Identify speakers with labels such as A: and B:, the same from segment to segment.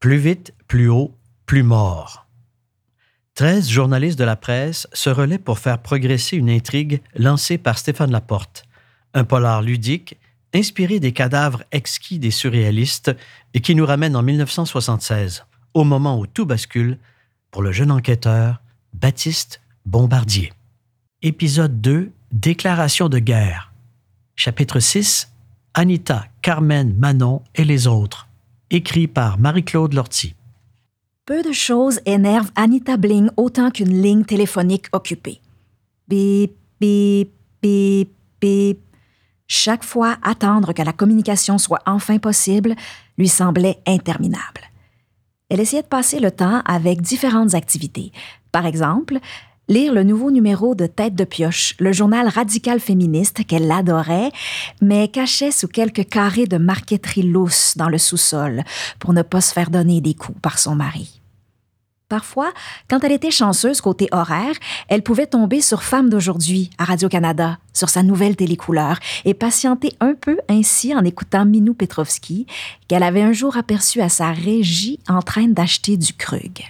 A: Plus vite, plus haut, plus mort. Treize journalistes de la presse se relaient pour faire progresser une intrigue lancée par Stéphane Laporte, un polar ludique inspiré des cadavres exquis des surréalistes et qui nous ramène en 1976, au moment où tout bascule pour le jeune enquêteur Baptiste Bombardier. Épisode 2 Déclaration de guerre. Chapitre 6 Anita, Carmen, Manon et les autres. Écrit par Marie-Claude Lortie.
B: Peu de choses énervent Anita Bling autant qu'une ligne téléphonique occupée. Bip, bip, bip, bip. Chaque fois, attendre que la communication soit enfin possible lui semblait interminable. Elle essayait de passer le temps avec différentes activités. Par exemple, lire le nouveau numéro de Tête de Pioche, le journal radical féministe qu'elle adorait, mais cachait sous quelques carrés de marqueterie lousse dans le sous-sol pour ne pas se faire donner des coups par son mari. Parfois, quand elle était chanceuse côté horaire, elle pouvait tomber sur Femmes d'aujourd'hui à Radio-Canada, sur sa nouvelle télécouleur, et patienter un peu ainsi en écoutant Minou Petrovski, qu'elle avait un jour aperçu à sa régie en train d'acheter du Krug.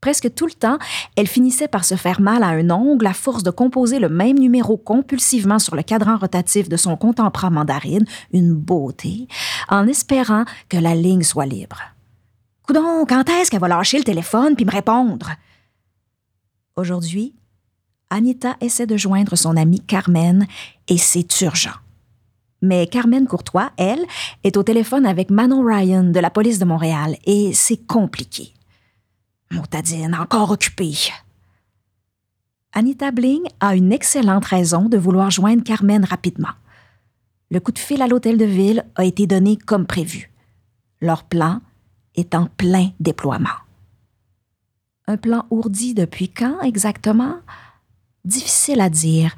B: Presque tout le temps, elle finissait par se faire mal à un ongle à force de composer le même numéro compulsivement sur le cadran rotatif de son emprunt mandarine, une beauté, en espérant que la ligne soit libre. Coudon, quand est-ce qu'elle va lâcher le téléphone puis me répondre? Aujourd'hui, Anita essaie de joindre son amie Carmen et c'est urgent. Mais Carmen Courtois, elle, est au téléphone avec Manon Ryan de la police de Montréal et c'est compliqué. Montadine, encore occupée. Anita Bling a une excellente raison de vouloir joindre Carmen rapidement. Le coup de fil à l'hôtel de ville a été donné comme prévu. Leur plan est en plein déploiement. Un plan ourdi depuis quand exactement? Difficile à dire,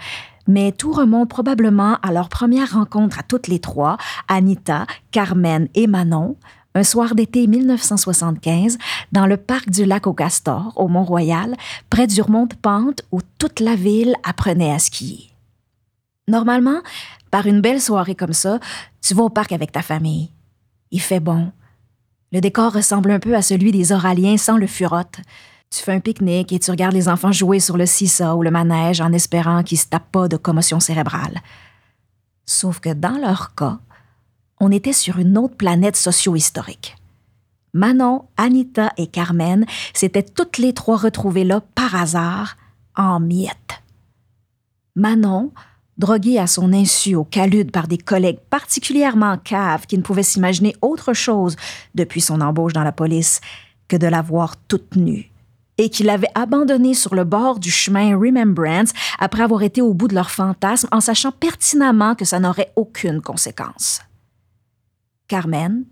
B: mais tout remonte probablement à leur première rencontre à toutes les trois, Anita, Carmen et Manon, un soir d'été 1975, dans le parc du lac au Castor, au Mont-Royal, près du remonte-pente où toute la ville apprenait à skier. Normalement, par une belle soirée comme ça, tu vas au parc avec ta famille. Il fait bon, le décor ressemble un peu à celui des Oraliens sans le furotte. Tu fais un pique-nique et tu regardes les enfants jouer sur le seesaw ou le manège en espérant qu'ils se tapent pas de commotion cérébrale. Sauf que dans leur cas, on était sur une autre planète socio-historique. Manon, Anita et Carmen s'étaient toutes les trois retrouvées là par hasard, en miettes. Manon, drogué à son insu au calude par des collègues particulièrement caves qui ne pouvaient s'imaginer autre chose depuis son embauche dans la police que de la voir toute nue, et qui l'avaient abandonnée sur le bord du chemin Remembrance après avoir été au bout de leur fantasme en sachant pertinemment que ça n'aurait aucune conséquence. Carmen,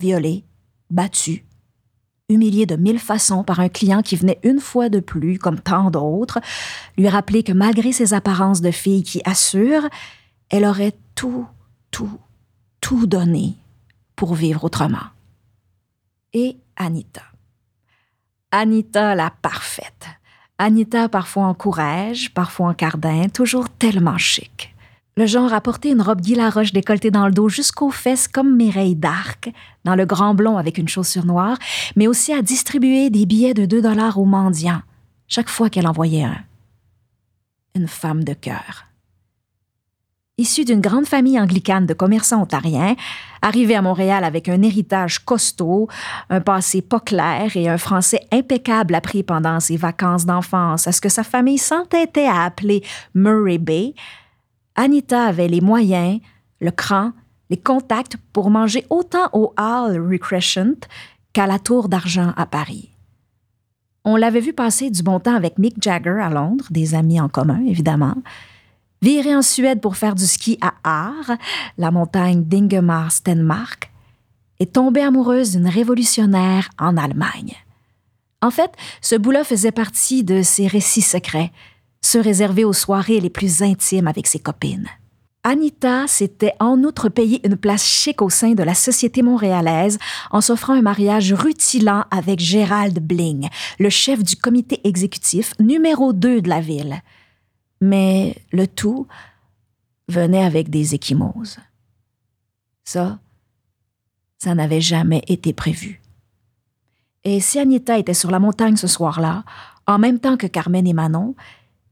B: violée, battue, humiliée de mille façons par un client qui venait une fois de plus, comme tant d'autres, lui rappeler que malgré ses apparences de fille qui assurent, elle aurait tout, tout, tout donné pour vivre autrement. Et Anita. Anita la parfaite. Anita parfois en courage, parfois en cardin, toujours tellement chic. Le genre porté une robe Guy Laroche décolletée dans le dos jusqu'aux fesses comme Mireille d'Arc, dans le grand blond avec une chaussure noire, mais aussi à distribuer des billets de 2 dollars aux mendiants, chaque fois qu'elle envoyait un. Une femme de cœur. Issue d'une grande famille anglicane de commerçants ontariens, arrivée à Montréal avec un héritage costaud, un passé pas clair et un français impeccable appris pendant ses vacances d'enfance à ce que sa famille s'entêtait à appeler Murray Bay, Anita avait les moyens, le cran, les contacts pour manger autant au Hall Recreation qu'à la Tour d'Argent à Paris. On l'avait vu passer du bon temps avec Mick Jagger à Londres, des amis en commun évidemment, virer en Suède pour faire du ski à Aar, la montagne d'Ingemar-Stenmark, et tomber amoureuse d'une révolutionnaire en Allemagne. En fait, ce bout faisait partie de ses récits secrets, se réserver aux soirées les plus intimes avec ses copines. Anita s'était en outre payé une place chic au sein de la société montréalaise en s'offrant un mariage rutilant avec Gérald Bling, le chef du comité exécutif numéro 2 de la ville. Mais le tout venait avec des échymoses. Ça, ça n'avait jamais été prévu. Et si Anita était sur la montagne ce soir-là, en même temps que Carmen et Manon,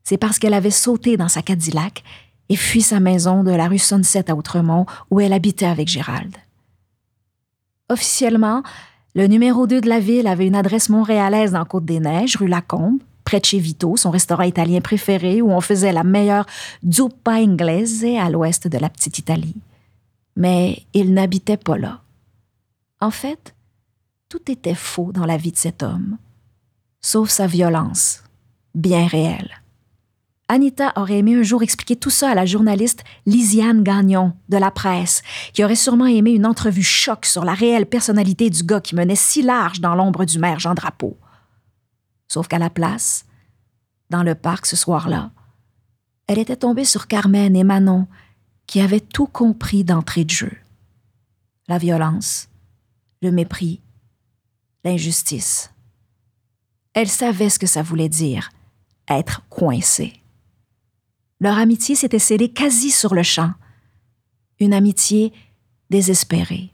B: c'est parce qu'elle avait sauté dans sa Cadillac et fui sa maison de la rue Sunset à Outremont où elle habitait avec Gérald. Officiellement, le numéro 2 de la ville avait une adresse montréalaise dans Côte-des-Neiges, rue Lacombe, près de chez Vito, son restaurant italien préféré où on faisait la meilleure zuppa inglese à l'ouest de la petite Italie. Mais il n'habitait pas là. En fait, tout était faux dans la vie de cet homme, sauf sa violence, bien réelle. Anita aurait aimé un jour expliquer tout ça à la journaliste Lisiane Gagnon de la presse, qui aurait sûrement aimé une entrevue choc sur la réelle personnalité du gars qui menait si large dans l'ombre du maire Jean Drapeau. Sauf qu'à la place, dans le parc ce soir-là, elle était tombée sur Carmen et Manon, qui avaient tout compris d'entrée de jeu. La violence, le mépris, l'injustice. Elle savait ce que ça voulait dire, être coincée. Leur amitié s'était scellée quasi sur le champ. Une amitié désespérée.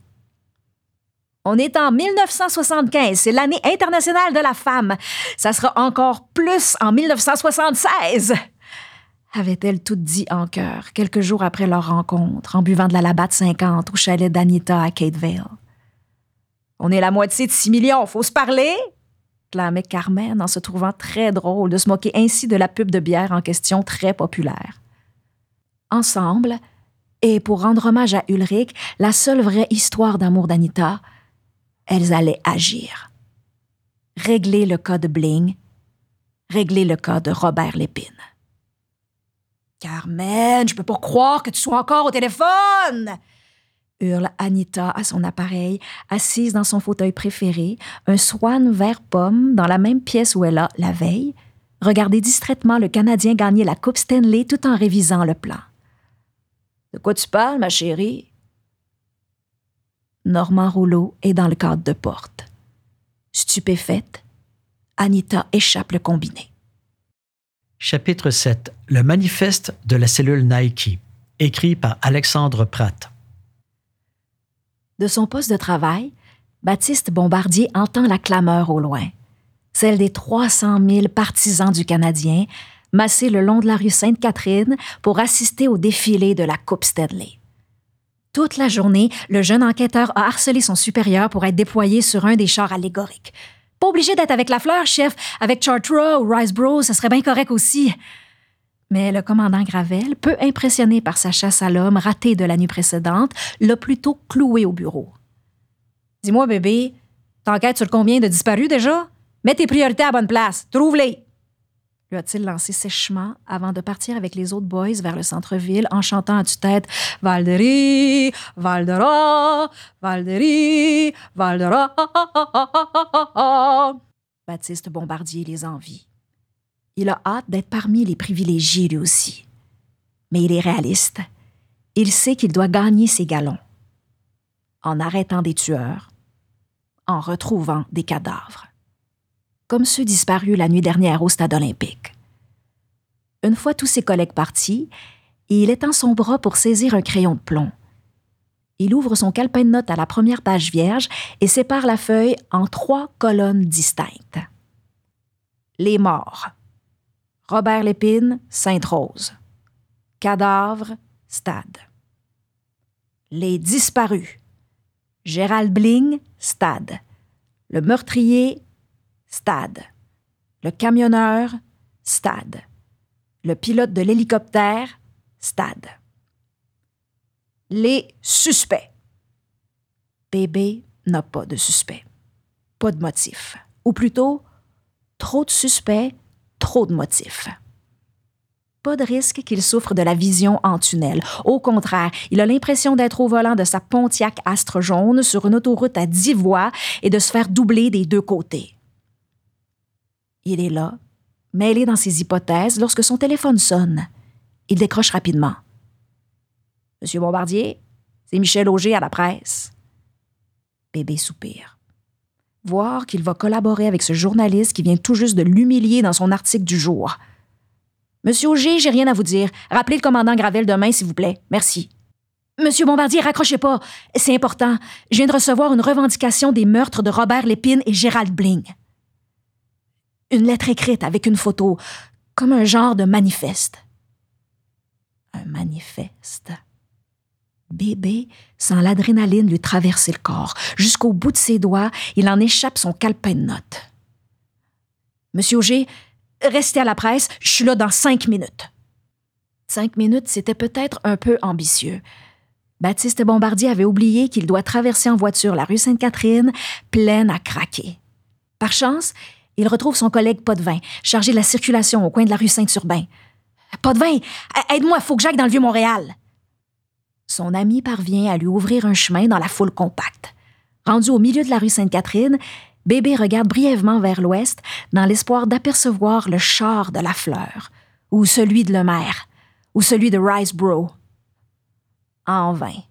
B: On est en 1975, c'est l'année internationale de la femme. Ça sera encore plus en 1976 avait-elle tout dit en chœur, quelques jours après leur rencontre, en buvant de la Labatt 50 au chalet d'Anita à Vale. On est la moitié de 6 millions, faut se parler! Carmen en se trouvant très drôle de se moquer ainsi de la pub de bière en question très populaire. Ensemble, et pour rendre hommage à Ulrich, la seule vraie histoire d'amour d'Anita, elles allaient agir. Régler le cas de Bling, régler le cas de Robert Lépine. Carmen, je peux pas croire que tu sois encore au téléphone! Hurle Anita à son appareil, assise dans son fauteuil préféré, un swan vert pomme dans la même pièce où elle a, la veille, regardé distraitement le Canadien gagner la Coupe Stanley tout en révisant le plan. De quoi tu parles, ma chérie? Normand Rouleau est dans le cadre de porte. Stupéfaite, Anita échappe le combiné.
A: Chapitre 7 Le manifeste de la cellule Nike, écrit par Alexandre Pratt.
B: De son poste de travail, Baptiste Bombardier entend la clameur au loin, celle des 300 000 partisans du Canadien massés le long de la rue Sainte-Catherine pour assister au défilé de la Coupe Stanley. Toute la journée, le jeune enquêteur a harcelé son supérieur pour être déployé sur un des chars allégoriques. Pas obligé d'être avec la fleur, chef. Avec Chartra ou Rice Bros, ça serait bien correct aussi. Mais le commandant Gravel, peu impressionné par sa chasse à l'homme ratée de la nuit précédente, l'a plutôt cloué au bureau. Dis-moi, bébé, t'enquêtes sur combien de disparus déjà? Mets tes priorités à bonne place. Trouve-les lui a-t-il lancé sèchement avant de partir avec les autres boys vers le centre-ville en chantant à tue-tête Valderi, Valdera, Valderi, Valdera. Baptiste Bombardier les envie. Il a hâte d'être parmi les privilégiés lui aussi. Mais il est réaliste. Il sait qu'il doit gagner ses galons. En arrêtant des tueurs, en retrouvant des cadavres comme ceux disparus la nuit dernière au stade olympique. Une fois tous ses collègues partis, il étend son bras pour saisir un crayon de plomb. Il ouvre son calepin de notes à la première page vierge et sépare la feuille en trois colonnes distinctes. Les morts. Robert Lépine, Sainte-Rose. Cadavre, Stade. Les disparus. Gérald Bling, Stade. Le meurtrier, stade. Le camionneur, stade. Le pilote de l'hélicoptère, stade. Les suspects. Bébé n'a pas de suspect. Pas de motif. Ou plutôt, trop de suspects, trop de motifs. Pas de risque qu'il souffre de la vision en tunnel. Au contraire, il a l'impression d'être au volant de sa Pontiac Astre jaune sur une autoroute à dix voies et de se faire doubler des deux côtés. Il est là, mêlé dans ses hypothèses, lorsque son téléphone sonne. Il décroche rapidement. Monsieur Bombardier, c'est Michel Auger à la presse. Bébé soupire. Voir qu'il va collaborer avec ce journaliste qui vient tout juste de l'humilier dans son article du jour. Monsieur Auger, j'ai rien à vous dire. Rappelez le commandant Gravel demain, s'il vous plaît. Merci. Monsieur Bombardier, raccrochez pas. C'est important. Je viens de recevoir une revendication des meurtres de Robert Lépine et Gérald Bling. Une lettre écrite avec une photo, comme un genre de manifeste. Un manifeste. Bébé sent l'adrénaline lui traverser le corps. Jusqu'au bout de ses doigts, il en échappe son calepin de notes. Monsieur Auger, restez à la presse, je suis là dans cinq minutes. Cinq minutes, c'était peut-être un peu ambitieux. Baptiste Bombardier avait oublié qu'il doit traverser en voiture la rue Sainte-Catherine, pleine à craquer. Par chance, il retrouve son collègue Potvin, chargé de la circulation au coin de la rue Saint-Urbain. Potvin, aide-moi, faut que j'aille dans le Vieux-Montréal. Son ami parvient à lui ouvrir un chemin dans la foule compacte. Rendu au milieu de la rue Sainte-Catherine, Bébé regarde brièvement vers l'ouest dans l'espoir d'apercevoir le char de la fleur, ou celui de Lemaire, ou celui de Riceboro. En vain.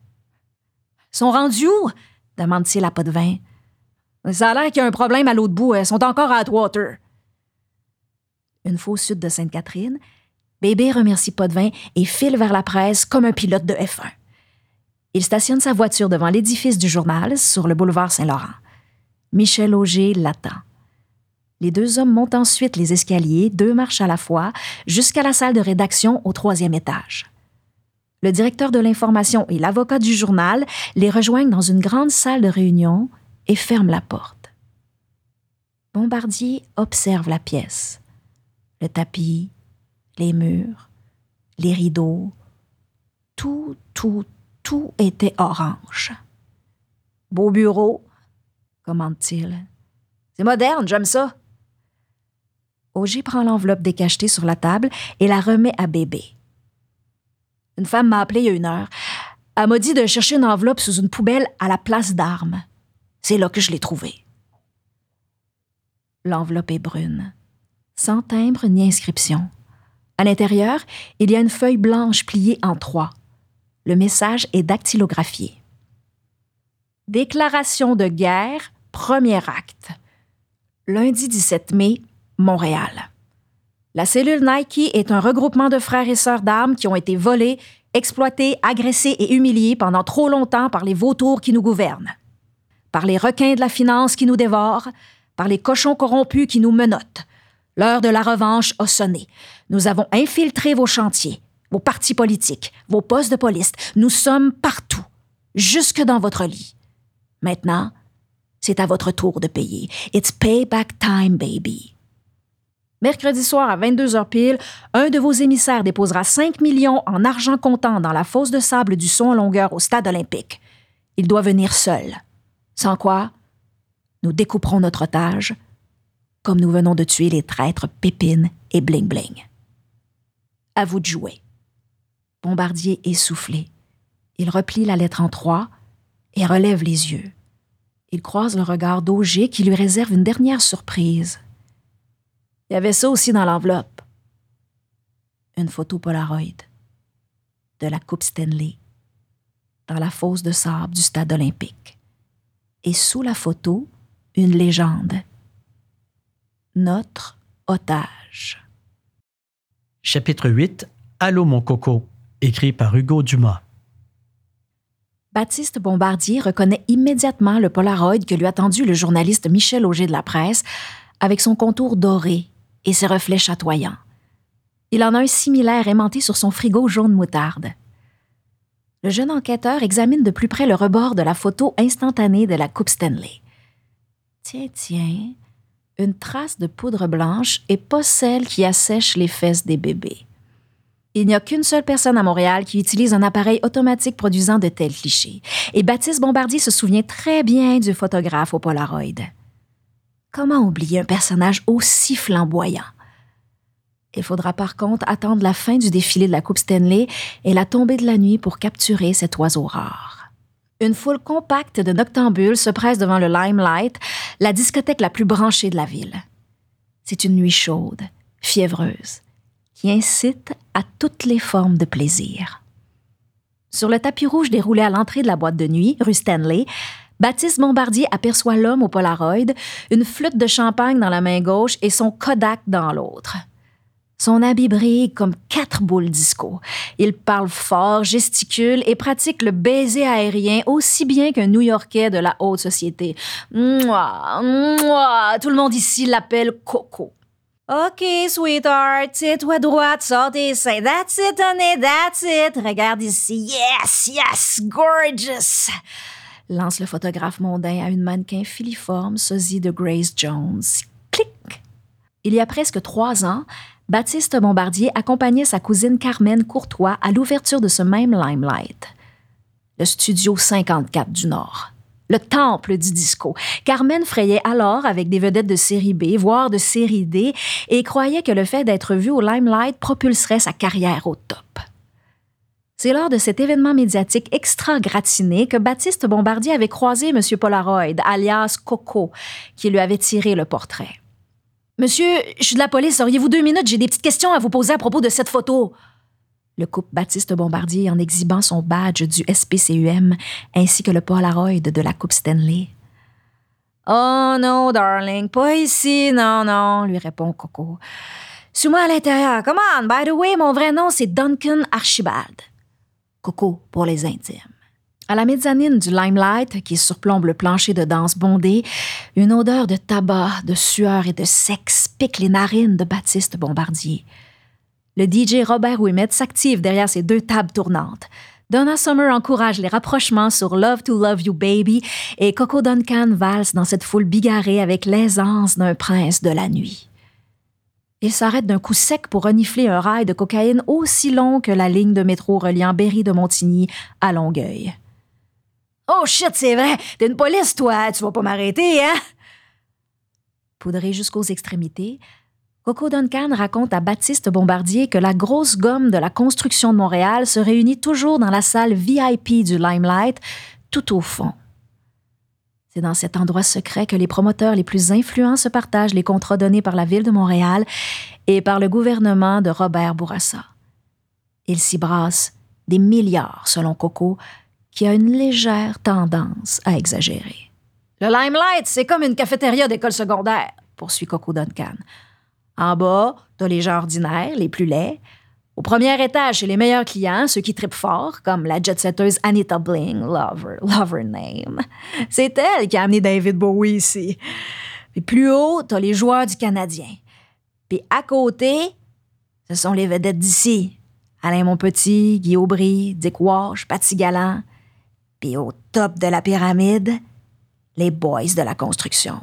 B: Sont rendus où? demande-t-il à Potvin. Ça a l'air qu'il y a un problème à l'autre bout. Elles sont encore à Atwater. Une fois au sud de Sainte-Catherine, Bébé remercie Potvin et file vers la presse comme un pilote de F1. Il stationne sa voiture devant l'édifice du journal sur le boulevard Saint-Laurent. Michel Auger l'attend. Les deux hommes montent ensuite les escaliers, deux marches à la fois, jusqu'à la salle de rédaction au troisième étage. Le directeur de l'information et l'avocat du journal les rejoignent dans une grande salle de réunion et ferment la porte. Bombardier observe la pièce. Le tapis, les murs, les rideaux, tout, tout, tout était orange. Beau bureau, commande-t-il. C'est moderne, j'aime ça. Auger prend l'enveloppe décachetée sur la table et la remet à bébé. Une femme m'a appelé il y a une heure. Elle m'a dit de chercher une enveloppe sous une poubelle à la place d'armes. C'est là que je l'ai trouvée. L'enveloppe est brune, sans timbre ni inscription. À l'intérieur, il y a une feuille blanche pliée en trois. Le message est dactylographié. Déclaration de guerre, premier acte. Lundi 17 mai, Montréal. La cellule Nike est un regroupement de frères et sœurs d'armes qui ont été volés, exploités, agressés et humiliés pendant trop longtemps par les vautours qui nous gouvernent, par les requins de la finance qui nous dévorent, par les cochons corrompus qui nous menottent, L'heure de la revanche a sonné. Nous avons infiltré vos chantiers, vos partis politiques, vos postes de police. Nous sommes partout, jusque dans votre lit. Maintenant, c'est à votre tour de payer. It's payback time, baby. Mercredi soir à 22h pile, un de vos émissaires déposera 5 millions en argent comptant dans la fosse de sable du son en longueur au stade olympique. Il doit venir seul. Sans quoi, nous découperons notre otage, comme nous venons de tuer les traîtres Pépine et Bling Bling. À vous de jouer. Bombardier essoufflé. Il replie la lettre en trois et relève les yeux. Il croise le regard d'Auger qui lui réserve une dernière surprise. Il y avait ça aussi dans l'enveloppe. Une photo Polaroid de la Coupe Stanley dans la fosse de sable du stade olympique. Et sous la photo, une légende notre otage.
A: Chapitre 8 Allô mon coco, écrit par Hugo Dumas.
B: Baptiste Bombardier reconnaît immédiatement le Polaroid que lui a tendu le journaliste Michel Auger de la presse, avec son contour doré et ses reflets chatoyants. Il en a un similaire aimanté sur son frigo jaune moutarde. Le jeune enquêteur examine de plus près le rebord de la photo instantanée de la Coupe Stanley. Tiens, tiens, une trace de poudre blanche et pas celle qui assèche les fesses des bébés. Il n'y a qu'une seule personne à Montréal qui utilise un appareil automatique produisant de tels clichés, et Baptiste Bombardier se souvient très bien du photographe au Polaroid. Comment oublier un personnage aussi flamboyant? Il faudra par contre attendre la fin du défilé de la Coupe Stanley et la tombée de la nuit pour capturer cet oiseau rare. Une foule compacte de noctambules se presse devant le Limelight, la discothèque la plus branchée de la ville. C'est une nuit chaude, fiévreuse, qui incite toutes les formes de plaisir. Sur le tapis rouge déroulé à l'entrée de la boîte de nuit, rue Stanley, Baptiste Bombardier aperçoit l'homme au Polaroid, une flûte de champagne dans la main gauche et son Kodak dans l'autre. Son habit brille comme quatre boules disco. Il parle fort, gesticule et pratique le baiser aérien aussi bien qu'un New-Yorkais de la haute société. Mouah, mouah, tout le monde ici l'appelle Coco. OK, sweetheart, tiens-toi droite, sors tes seins. That's it, honey, that's it. Regarde ici. Yes, yes, gorgeous. Lance le photographe mondain à une mannequin filiforme, sosie de Grace Jones. Clic. Il y a presque trois ans, Baptiste Bombardier accompagnait sa cousine Carmen Courtois à l'ouverture de ce même Limelight. Le studio 54 du Nord. Le temple du disco. Carmen frayait alors avec des vedettes de série B, voire de série D, et croyait que le fait d'être vue au Limelight propulserait sa carrière au top. C'est lors de cet événement médiatique extra gratiné que Baptiste Bombardier avait croisé M. Polaroid, alias Coco, qui lui avait tiré le portrait. Monsieur, je suis de la police, auriez-vous deux minutes? J'ai des petites questions à vous poser à propos de cette photo. Le couple Baptiste Bombardier en exhibant son badge du SPCUM ainsi que le Polaroid de la Coupe Stanley. Oh non, darling, pas ici, non, non, lui répond Coco. Suis-moi à l'intérieur. Come on, by the way, mon vrai nom, c'est Duncan Archibald. Coco pour les intimes. À la mezzanine du limelight qui surplombe le plancher de danse bondé, une odeur de tabac, de sueur et de sexe pique les narines de Baptiste Bombardier. Le DJ Robert Wimet s'active derrière ses deux tables tournantes. Donna Summer encourage les rapprochements sur Love to Love You Baby et Coco Duncan valse dans cette foule bigarrée avec l'aisance d'un prince de la nuit. Il s'arrête d'un coup sec pour renifler un rail de cocaïne aussi long que la ligne de métro reliant Berry de Montigny à Longueuil. Oh shit, c'est vrai. T'es une police, toi. Tu vas pas m'arrêter, hein? Poudré jusqu'aux extrémités, Coco Duncan raconte à Baptiste Bombardier que la grosse gomme de la construction de Montréal se réunit toujours dans la salle VIP du Limelight, tout au fond. C'est dans cet endroit secret que les promoteurs les plus influents se partagent les contrats donnés par la Ville de Montréal et par le gouvernement de Robert Bourassa. Il s'y brasse des milliards, selon Coco, qui a une légère tendance à exagérer. Le Limelight, c'est comme une cafétéria d'école secondaire, poursuit Coco Duncan. En bas, t'as les gens ordinaires, les plus laids. Au premier étage, c'est les meilleurs clients, ceux qui tripent fort, comme la jet-setteuse Anita Bling, Lover, Lover Name. C'est elle qui a amené David Bowie ici. Puis plus haut, t'as les joueurs du Canadien. Puis à côté, ce sont les vedettes d'ici. Alain Monpetit, Guy Aubry, Dick Wash, Patty Galland. Puis au top de la pyramide, les boys de la construction.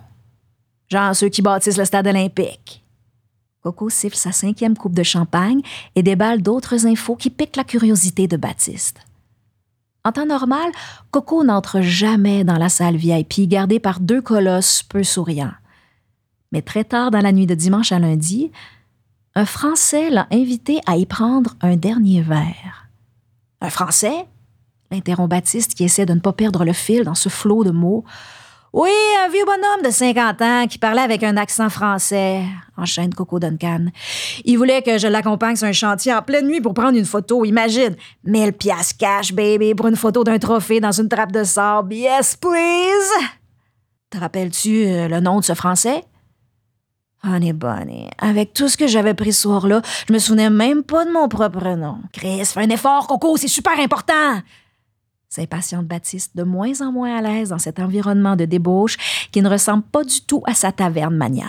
B: Genre ceux qui bâtissent le stade olympique. Coco siffle sa cinquième coupe de champagne et déballe d'autres infos qui piquent la curiosité de Baptiste. En temps normal, Coco n'entre jamais dans la salle VIP gardée par deux colosses peu souriants. Mais très tard dans la nuit de dimanche à lundi, un Français l'a invité à y prendre un dernier verre. Un Français? interrompt Baptiste qui essaie de ne pas perdre le fil dans ce flot de mots. Oui, un vieux bonhomme de 50 ans qui parlait avec un accent français, enchaîne Coco Duncan. Il voulait que je l'accompagne sur un chantier en pleine nuit pour prendre une photo, imagine. 1000 piastres cash, baby, pour une photo d'un trophée dans une trappe de sable. Yes, please! Te rappelles-tu euh, le nom de ce Français? Honey Bunny, avec tout ce que j'avais pris ce soir-là, je me souvenais même pas de mon propre nom. Chris, fais un effort, Coco, c'est super important! S'impatiente Baptiste, de moins en moins à l'aise dans cet environnement de débauche qui ne ressemble pas du tout à sa taverne mania.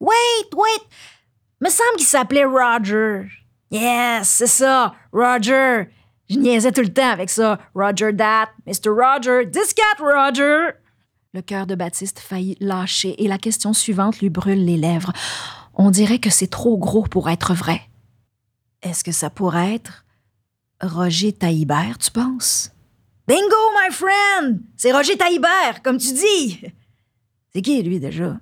B: Wait, wait! Me semble qu'il s'appelait Roger. Yes, c'est ça, Roger. Je niaisais tout le temps avec ça. Roger that, Mr. Roger, this cat Roger. Le cœur de Baptiste faillit lâcher et la question suivante lui brûle les lèvres. On dirait que c'est trop gros pour être vrai. Est-ce que ça pourrait être Roger Taillibert, tu penses? Bingo, my friend! C'est Roger Taillibert, comme tu dis! C'est qui, lui, déjà?